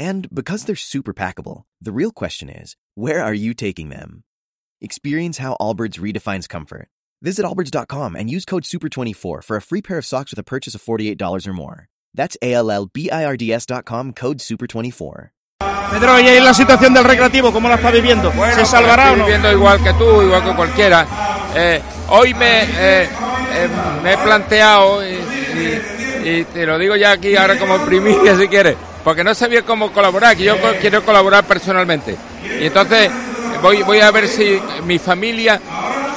And because they're super packable, the real question is where are you taking them? Experience how Allbirds redefines comfort. Visit allbirds.com and use code SUPER24 for a free pair of socks with a purchase of $48 or more. That's A L L B I R D S.com code SUPER24. Pedro, ¿y ahí la situación del recreativo cómo la está viviendo? Bueno, ¿Se salvará pues o no? viviendo igual que tú, igual que cualquiera. Eh, hoy me, eh, eh, me he planteado, y, y- y te lo digo ya aquí ahora como primicia si quieres, porque no sabía cómo colaborar, que yo quiero colaborar personalmente. Y entonces voy, voy a ver si mi familia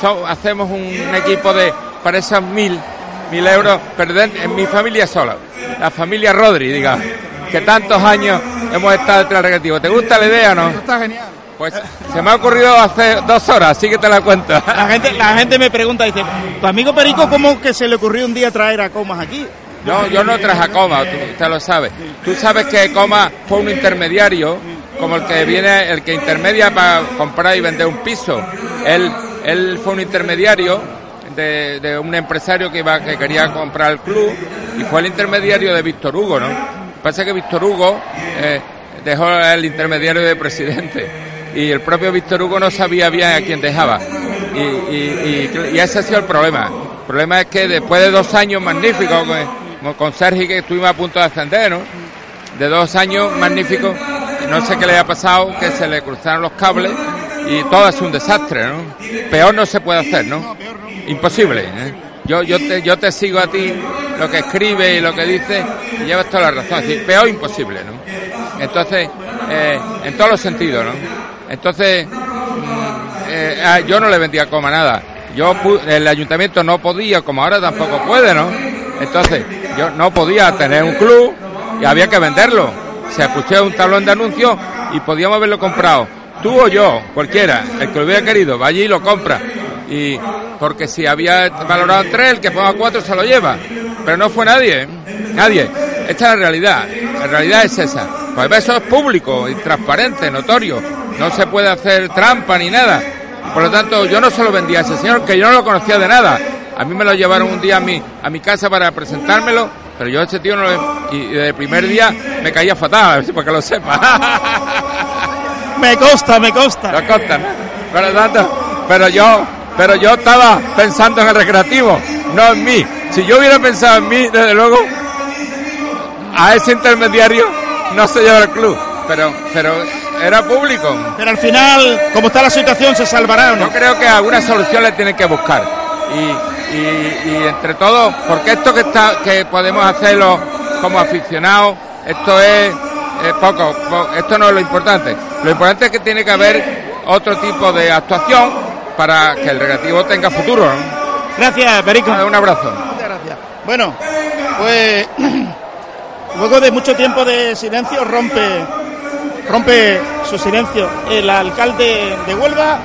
so- hacemos un equipo de para esas mil, mil euros, pero de- en mi familia sola, la familia Rodri, diga, que tantos años hemos estado detrás recreativo. ¿Te gusta la idea o no? Está genial. Pues se me ha ocurrido hace dos horas, así que te la cuento. La gente, la gente me pregunta, dice, ¿tu amigo Perico cómo que se le ocurrió un día traer a Comas aquí? Yo, yo no traje a Coma, tú, usted lo sabe. Tú sabes que Coma fue un intermediario, como el que viene, el que intermedia para comprar y vender un piso. Él, él fue un intermediario de, de un empresario que iba, que quería comprar el club y fue el intermediario de Víctor Hugo, ¿no? Pasa que Víctor Hugo eh, dejó el intermediario de presidente y el propio Víctor Hugo no sabía bien a quién dejaba. Y, y, y- y ese ha sido el problema. El problema es que después de dos años magníficos, con, Sergi que estuvimos a punto de ascender, ¿no? De dos años magníficos, no sé qué le ha pasado, que se le cruzaron los cables y todo es un desastre, ¿no? Peor no se puede hacer, ¿no? Imposible. ¿eh? Yo, yo, te, yo te sigo a ti lo que escribe y lo que dice y llevas toda la razón. Peor imposible, ¿no? Entonces, eh, en todos los sentidos, ¿no? Entonces, mm, eh, ah, yo no le vendía coma nada. Yo el ayuntamiento no podía, como ahora tampoco puede, ¿no? Entonces, yo no podía tener un club y había que venderlo. Se puso un tablón de anuncios y podíamos haberlo comprado. Tú o yo, cualquiera, el que lo hubiera querido, va allí y lo compra. Y porque si había valorado tres, el que ponga cuatro se lo lleva. Pero no fue nadie, ¿eh? nadie. Esta es la realidad. La realidad es esa. Pues eso es público y transparente, notorio. No se puede hacer trampa ni nada. Por lo tanto, yo no solo vendía a ese señor, que yo no lo conocía de nada. A mí me lo llevaron un día a mi, a mi casa para presentármelo, pero yo a ese tío no lo... Y, y desde el primer día me caía fatal, para que lo sepa. Me consta, me consta. Lo contan. Por lo tanto, pero yo, pero yo estaba pensando en el recreativo, no en mí. Si yo hubiera pensado en mí, desde luego, a ese intermediario no se lleva el club. Pero, pero era público. Pero al final, como está la situación, se salvará o no. Yo creo que alguna solución le tienen que buscar. Y, y, y entre todos, porque esto que está, que podemos hacerlo como aficionados, esto es, es poco, po- esto no es lo importante. Lo importante es que tiene que haber otro tipo de actuación para que el recreativo tenga futuro. ¿no? Gracias, Perico. Un abrazo. Muchas gracias. Bueno, pues luego de mucho tiempo de silencio rompe rompe su silencio el alcalde de Huelva